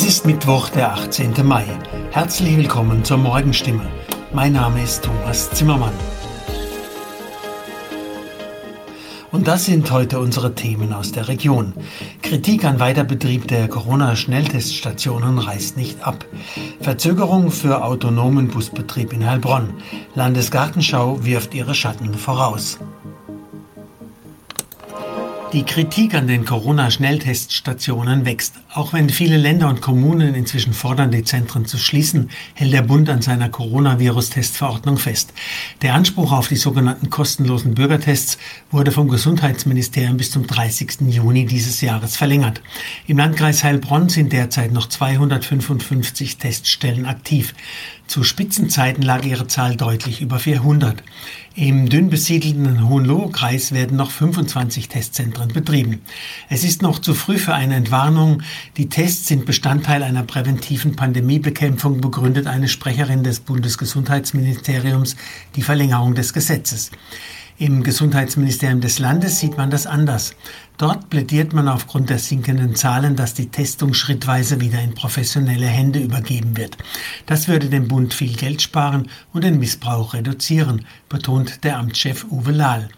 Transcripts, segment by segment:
Es ist Mittwoch, der 18. Mai. Herzlich willkommen zur Morgenstimme. Mein Name ist Thomas Zimmermann. Und das sind heute unsere Themen aus der Region. Kritik an Weiterbetrieb der Corona-Schnellteststationen reißt nicht ab. Verzögerung für autonomen Busbetrieb in Heilbronn. Landesgartenschau wirft ihre Schatten voraus. Die Kritik an den Corona-Schnellteststationen wächst. Auch wenn viele Länder und Kommunen inzwischen fordern, die Zentren zu schließen, hält der Bund an seiner Coronavirus-Testverordnung fest. Der Anspruch auf die sogenannten kostenlosen Bürgertests wurde vom Gesundheitsministerium bis zum 30. Juni dieses Jahres verlängert. Im Landkreis Heilbronn sind derzeit noch 255 Teststellen aktiv. Zu Spitzenzeiten lag ihre Zahl deutlich über 400. Im dünn besiedelten Hohenlohe-Kreis werden noch 25 Testzentren betrieben. Es ist noch zu früh für eine Entwarnung. Die Tests sind Bestandteil einer präventiven Pandemiebekämpfung, begründet eine Sprecherin des Bundesgesundheitsministeriums die Verlängerung des Gesetzes. Im Gesundheitsministerium des Landes sieht man das anders. Dort plädiert man aufgrund der sinkenden Zahlen, dass die Testung schrittweise wieder in professionelle Hände übergeben wird. Das würde dem Bund viel Geld sparen und den Missbrauch reduzieren, betont der Amtschef Uwe Lahl.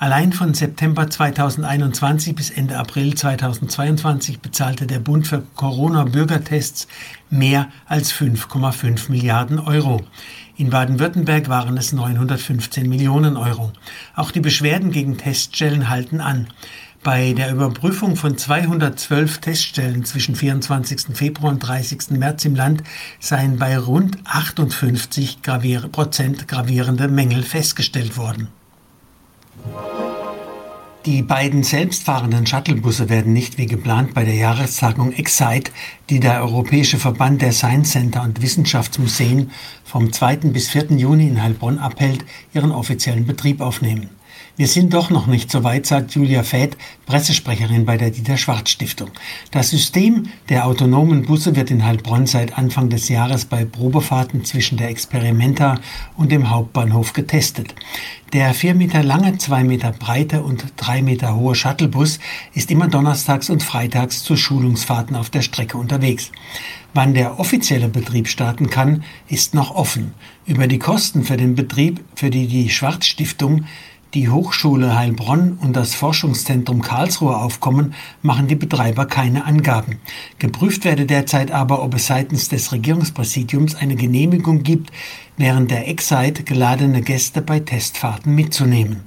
Allein von September 2021 bis Ende April 2022 bezahlte der Bund für Corona-Bürgertests mehr als 5,5 Milliarden Euro. In Baden-Württemberg waren es 915 Millionen Euro. Auch die Beschwerden gegen Teststellen halten an. Bei der Überprüfung von 212 Teststellen zwischen 24. Februar und 30. März im Land seien bei rund 58 Prozent gravierende Mängel festgestellt worden. Die beiden selbstfahrenden Shuttlebusse werden nicht wie geplant bei der Jahrestagung Excite, die der Europäische Verband der Science Center und Wissenschaftsmuseen vom 2. bis 4. Juni in Heilbronn abhält, ihren offiziellen Betrieb aufnehmen. Wir sind doch noch nicht so weit, sagt Julia Fäth, Pressesprecherin bei der Dieter Schwarz Stiftung. Das System der autonomen Busse wird in Heilbronn seit Anfang des Jahres bei Probefahrten zwischen der Experimenta und dem Hauptbahnhof getestet. Der vier Meter lange, zwei Meter breite und drei Meter hohe Shuttlebus ist immer donnerstags und freitags zu Schulungsfahrten auf der Strecke unterwegs. Wann der offizielle Betrieb starten kann, ist noch offen. Über die Kosten für den Betrieb, für die die Schwarz Stiftung die Hochschule Heilbronn und das Forschungszentrum Karlsruhe aufkommen, machen die Betreiber keine Angaben. Geprüft werde derzeit aber, ob es seitens des Regierungspräsidiums eine Genehmigung gibt, während der Excite geladene Gäste bei Testfahrten mitzunehmen.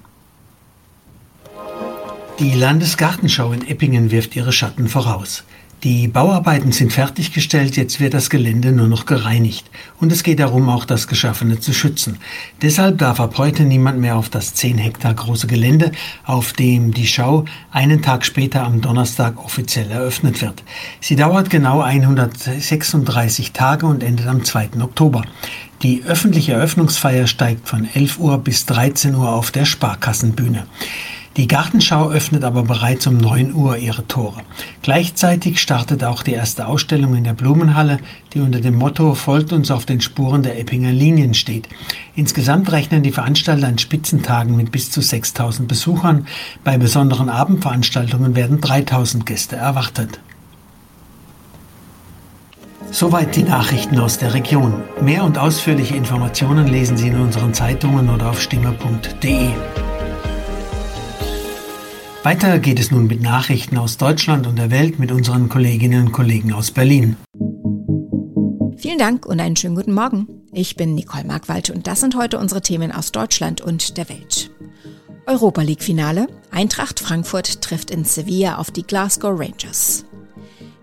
Die Landesgartenschau in Eppingen wirft ihre Schatten voraus. Die Bauarbeiten sind fertiggestellt, jetzt wird das Gelände nur noch gereinigt. Und es geht darum, auch das Geschaffene zu schützen. Deshalb darf ab heute niemand mehr auf das 10 Hektar große Gelände, auf dem die Schau einen Tag später am Donnerstag offiziell eröffnet wird. Sie dauert genau 136 Tage und endet am 2. Oktober. Die öffentliche Eröffnungsfeier steigt von 11 Uhr bis 13 Uhr auf der Sparkassenbühne. Die Gartenschau öffnet aber bereits um 9 Uhr ihre Tore. Gleichzeitig startet auch die erste Ausstellung in der Blumenhalle, die unter dem Motto Folgt uns auf den Spuren der Eppinger Linien steht. Insgesamt rechnen die Veranstalter an Spitzentagen mit bis zu 6000 Besuchern. Bei besonderen Abendveranstaltungen werden 3000 Gäste erwartet. Soweit die Nachrichten aus der Region. Mehr und ausführliche Informationen lesen Sie in unseren Zeitungen oder auf stimme.de. Weiter geht es nun mit Nachrichten aus Deutschland und der Welt mit unseren Kolleginnen und Kollegen aus Berlin. Vielen Dank und einen schönen guten Morgen. Ich bin Nicole Markwald und das sind heute unsere Themen aus Deutschland und der Welt. Europa League Finale. Eintracht Frankfurt trifft in Sevilla auf die Glasgow Rangers.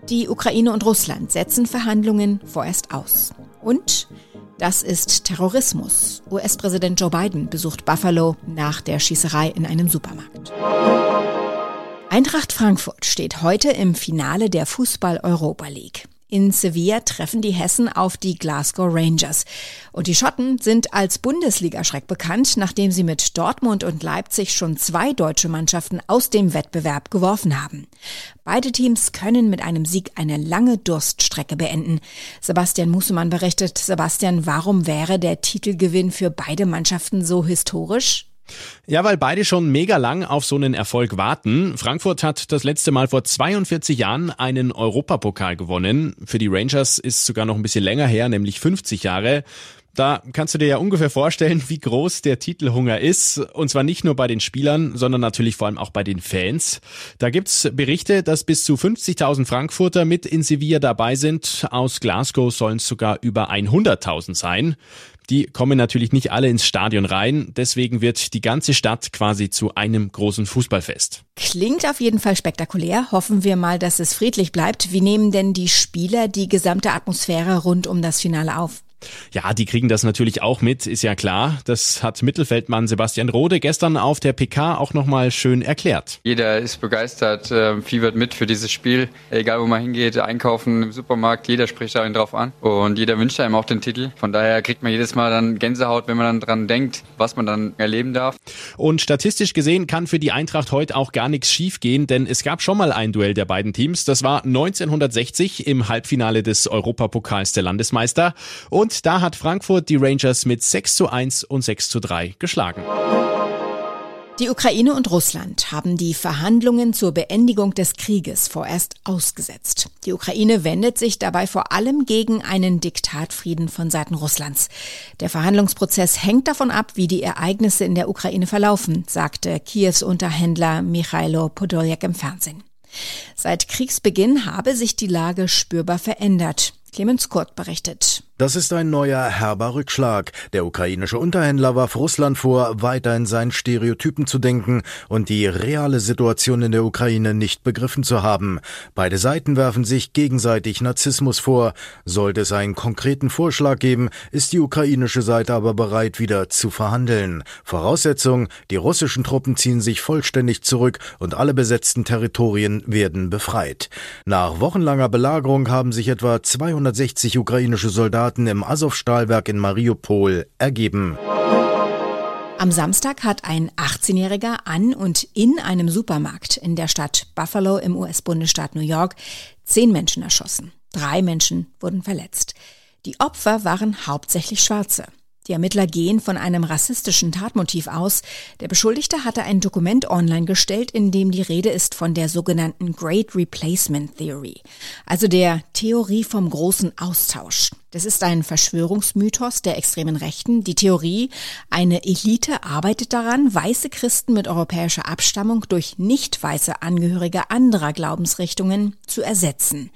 Die Ukraine und Russland setzen Verhandlungen vorerst aus. Und das ist Terrorismus. US-Präsident Joe Biden besucht Buffalo nach der Schießerei in einem Supermarkt. Eintracht Frankfurt steht heute im Finale der Fußball-Europa League. In Sevilla treffen die Hessen auf die Glasgow Rangers. Und die Schotten sind als Bundesligaschreck bekannt, nachdem sie mit Dortmund und Leipzig schon zwei deutsche Mannschaften aus dem Wettbewerb geworfen haben. Beide Teams können mit einem Sieg eine lange Durststrecke beenden. Sebastian Musemann berichtet, Sebastian, warum wäre der Titelgewinn für beide Mannschaften so historisch? Ja, weil beide schon mega lang auf so einen Erfolg warten. Frankfurt hat das letzte Mal vor 42 Jahren einen Europapokal gewonnen. Für die Rangers ist sogar noch ein bisschen länger her, nämlich 50 Jahre. Da kannst du dir ja ungefähr vorstellen, wie groß der Titelhunger ist. Und zwar nicht nur bei den Spielern, sondern natürlich vor allem auch bei den Fans. Da gibt's Berichte, dass bis zu 50.000 Frankfurter mit in Sevilla dabei sind. Aus Glasgow sollen es sogar über 100.000 sein. Die kommen natürlich nicht alle ins Stadion rein. Deswegen wird die ganze Stadt quasi zu einem großen Fußballfest. Klingt auf jeden Fall spektakulär. Hoffen wir mal, dass es friedlich bleibt. Wie nehmen denn die Spieler die gesamte Atmosphäre rund um das Finale auf? Ja, die kriegen das natürlich auch mit, ist ja klar. Das hat Mittelfeldmann Sebastian Rode gestern auf der PK auch nochmal schön erklärt. Jeder ist begeistert, äh, fiebert mit für dieses Spiel. Egal wo man hingeht, einkaufen im Supermarkt, jeder spricht da drauf an. Und jeder wünscht einem auch den Titel. Von daher kriegt man jedes Mal dann Gänsehaut, wenn man dann dran denkt, was man dann erleben darf. Und statistisch gesehen kann für die Eintracht heute auch gar nichts schiefgehen, denn es gab schon mal ein Duell der beiden Teams. Das war 1960 im Halbfinale des Europapokals der Landesmeister. Und und da hat Frankfurt die Rangers mit 6 zu 1 und 6 zu 3 geschlagen. Die Ukraine und Russland haben die Verhandlungen zur Beendigung des Krieges vorerst ausgesetzt. Die Ukraine wendet sich dabei vor allem gegen einen Diktatfrieden von Seiten Russlands. Der Verhandlungsprozess hängt davon ab, wie die Ereignisse in der Ukraine verlaufen, sagte Kiews Unterhändler Michailo Podoljak im Fernsehen. Seit Kriegsbeginn habe sich die Lage spürbar verändert. Clemens Kurt berichtet. Das ist ein neuer herber Rückschlag. Der ukrainische Unterhändler warf Russland vor, weiter in seinen Stereotypen zu denken und die reale Situation in der Ukraine nicht begriffen zu haben. Beide Seiten werfen sich gegenseitig Narzissmus vor. Sollte es einen konkreten Vorschlag geben, ist die ukrainische Seite aber bereit, wieder zu verhandeln. Voraussetzung, die russischen Truppen ziehen sich vollständig zurück und alle besetzten Territorien werden befreit. Nach wochenlanger Belagerung haben sich etwa 260 ukrainische Soldaten Soldaten im Azov-Stahlwerk in Mariupol ergeben. Am Samstag hat ein 18-Jähriger an und in einem Supermarkt in der Stadt Buffalo im US-Bundesstaat New York zehn Menschen erschossen. Drei Menschen wurden verletzt. Die Opfer waren hauptsächlich Schwarze. Die Ermittler gehen von einem rassistischen Tatmotiv aus. Der Beschuldigte hatte ein Dokument online gestellt, in dem die Rede ist von der sogenannten Great Replacement Theory, also der Theorie vom großen Austausch. Das ist ein Verschwörungsmythos der extremen Rechten. Die Theorie, eine Elite arbeitet daran, weiße Christen mit europäischer Abstammung durch nicht weiße Angehörige anderer Glaubensrichtungen zu ersetzen.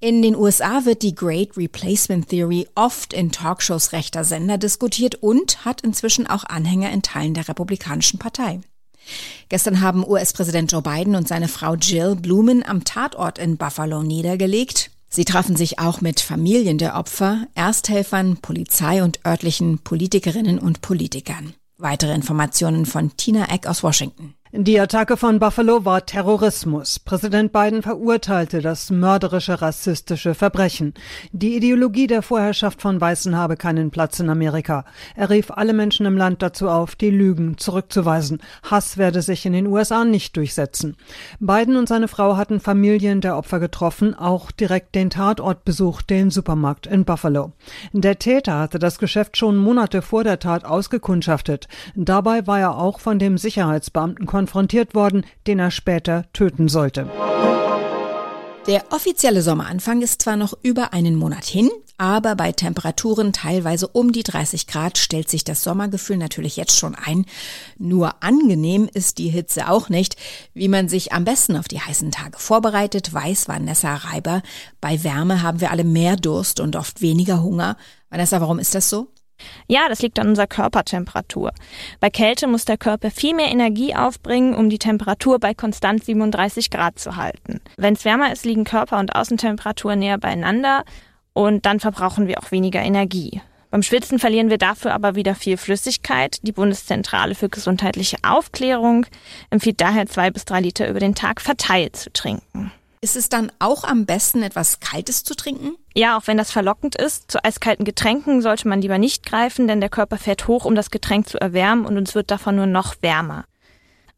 In den USA wird die Great Replacement Theory oft in Talkshows rechter Sender diskutiert und hat inzwischen auch Anhänger in Teilen der Republikanischen Partei. Gestern haben US-Präsident Joe Biden und seine Frau Jill Blumen am Tatort in Buffalo niedergelegt. Sie trafen sich auch mit Familien der Opfer, Ersthelfern, Polizei und örtlichen Politikerinnen und Politikern. Weitere Informationen von Tina Eck aus Washington. Die Attacke von Buffalo war Terrorismus. Präsident Biden verurteilte das mörderische rassistische Verbrechen. Die Ideologie der Vorherrschaft von Weißen habe keinen Platz in Amerika. Er rief alle Menschen im Land dazu auf, die Lügen zurückzuweisen. Hass werde sich in den USA nicht durchsetzen. Biden und seine Frau hatten Familien der Opfer getroffen, auch direkt den Tatort besucht, den Supermarkt in Buffalo. Der Täter hatte das Geschäft schon Monate vor der Tat ausgekundschaftet. Dabei war er auch von dem Sicherheitsbeamten konfrontiert worden, den er später töten sollte. Der offizielle Sommeranfang ist zwar noch über einen Monat hin, aber bei Temperaturen teilweise um die 30 Grad stellt sich das Sommergefühl natürlich jetzt schon ein. Nur angenehm ist die Hitze auch nicht. Wie man sich am besten auf die heißen Tage vorbereitet, weiß Vanessa Reiber. Bei Wärme haben wir alle mehr Durst und oft weniger Hunger. Vanessa, warum ist das so? Ja, das liegt an unserer Körpertemperatur. Bei Kälte muss der Körper viel mehr Energie aufbringen, um die Temperatur bei konstant 37 Grad zu halten. Wenn es wärmer ist, liegen Körper- und Außentemperatur näher beieinander und dann verbrauchen wir auch weniger Energie. Beim Schwitzen verlieren wir dafür aber wieder viel Flüssigkeit. Die Bundeszentrale für gesundheitliche Aufklärung empfiehlt daher zwei bis drei Liter über den Tag verteilt zu trinken. Ist es dann auch am besten, etwas Kaltes zu trinken? Ja, auch wenn das verlockend ist. Zu eiskalten Getränken sollte man lieber nicht greifen, denn der Körper fährt hoch, um das Getränk zu erwärmen und uns wird davon nur noch wärmer.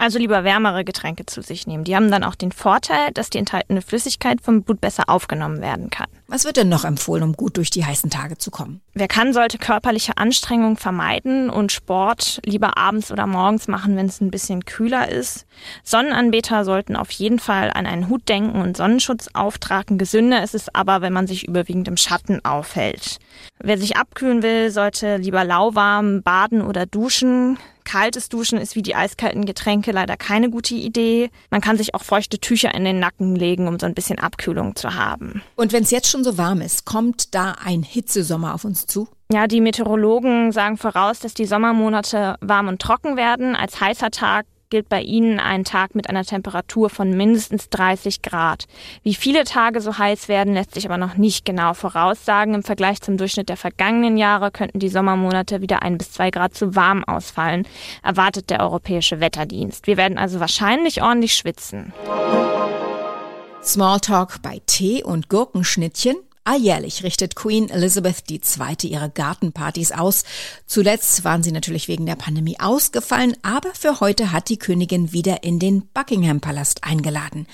Also lieber wärmere Getränke zu sich nehmen. Die haben dann auch den Vorteil, dass die enthaltene Flüssigkeit vom Blut besser aufgenommen werden kann. Was wird denn noch empfohlen, um gut durch die heißen Tage zu kommen? Wer kann, sollte körperliche Anstrengung vermeiden und Sport lieber abends oder morgens machen, wenn es ein bisschen kühler ist. Sonnenanbeter sollten auf jeden Fall an einen Hut denken und Sonnenschutz auftragen. Gesünder ist es aber, wenn man sich überwiegend im Schatten aufhält. Wer sich abkühlen will, sollte lieber lauwarm baden oder duschen. Kaltes Duschen ist wie die eiskalten Getränke leider keine gute Idee. Man kann sich auch feuchte Tücher in den Nacken legen, um so ein bisschen Abkühlung zu haben. Und wenn es jetzt schon so warm ist, kommt da ein Hitzesommer auf uns zu? Ja, die Meteorologen sagen voraus, dass die Sommermonate warm und trocken werden. Als heißer Tag gilt bei Ihnen ein Tag mit einer Temperatur von mindestens 30 Grad. Wie viele Tage so heiß werden, lässt sich aber noch nicht genau voraussagen. Im Vergleich zum Durchschnitt der vergangenen Jahre könnten die Sommermonate wieder ein bis zwei Grad zu warm ausfallen, erwartet der Europäische Wetterdienst. Wir werden also wahrscheinlich ordentlich schwitzen. Smalltalk bei Tee und Gurkenschnittchen Alljährlich richtet Queen Elizabeth II. ihre Gartenpartys aus. Zuletzt waren sie natürlich wegen der Pandemie ausgefallen, aber für heute hat die Königin wieder in den Buckingham Palast eingeladen.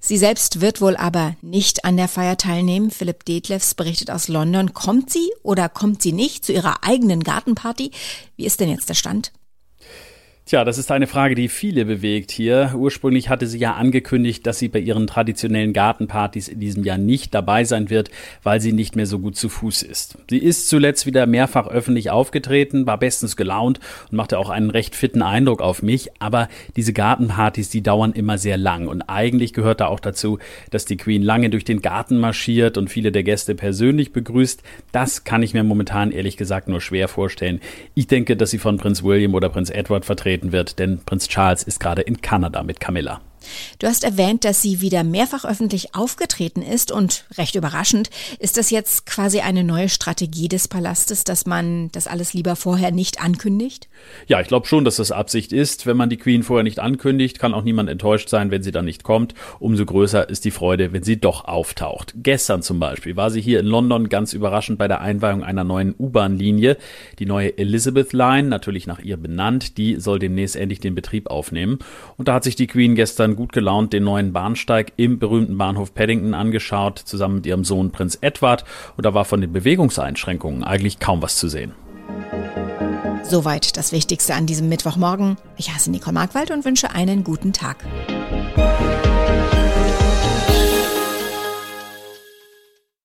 Sie selbst wird wohl aber nicht an der Feier teilnehmen. Philipp Detlefs berichtet aus London. Kommt sie oder kommt sie nicht zu ihrer eigenen Gartenparty? Wie ist denn jetzt der Stand? Tja, das ist eine Frage, die viele bewegt hier. Ursprünglich hatte sie ja angekündigt, dass sie bei ihren traditionellen Gartenpartys in diesem Jahr nicht dabei sein wird, weil sie nicht mehr so gut zu Fuß ist. Sie ist zuletzt wieder mehrfach öffentlich aufgetreten, war bestens gelaunt und machte auch einen recht fitten Eindruck auf mich. Aber diese Gartenpartys, die dauern immer sehr lang. Und eigentlich gehört da auch dazu, dass die Queen lange durch den Garten marschiert und viele der Gäste persönlich begrüßt. Das kann ich mir momentan ehrlich gesagt nur schwer vorstellen. Ich denke, dass sie von Prinz William oder Prinz Edward vertreten vertreten wird, denn Prinz Charles ist gerade in Kanada mit Camilla. Du hast erwähnt, dass sie wieder mehrfach öffentlich aufgetreten ist und recht überraschend, ist das jetzt quasi eine neue Strategie des Palastes, dass man das alles lieber vorher nicht ankündigt? Ja, ich glaube schon, dass das Absicht ist. Wenn man die Queen vorher nicht ankündigt, kann auch niemand enttäuscht sein, wenn sie dann nicht kommt. Umso größer ist die Freude, wenn sie doch auftaucht. Gestern zum Beispiel war sie hier in London ganz überraschend bei der Einweihung einer neuen U-Bahn-Linie. Die neue Elizabeth Line, natürlich nach ihr benannt, die soll demnächst endlich den Betrieb aufnehmen. Und da hat sich die Queen gestern dann gut gelaunt den neuen Bahnsteig im berühmten Bahnhof Paddington angeschaut, zusammen mit ihrem Sohn Prinz Edward. Und da war von den Bewegungseinschränkungen eigentlich kaum was zu sehen. Soweit das Wichtigste an diesem Mittwochmorgen. Ich heiße Nicole Markwald und wünsche einen guten Tag.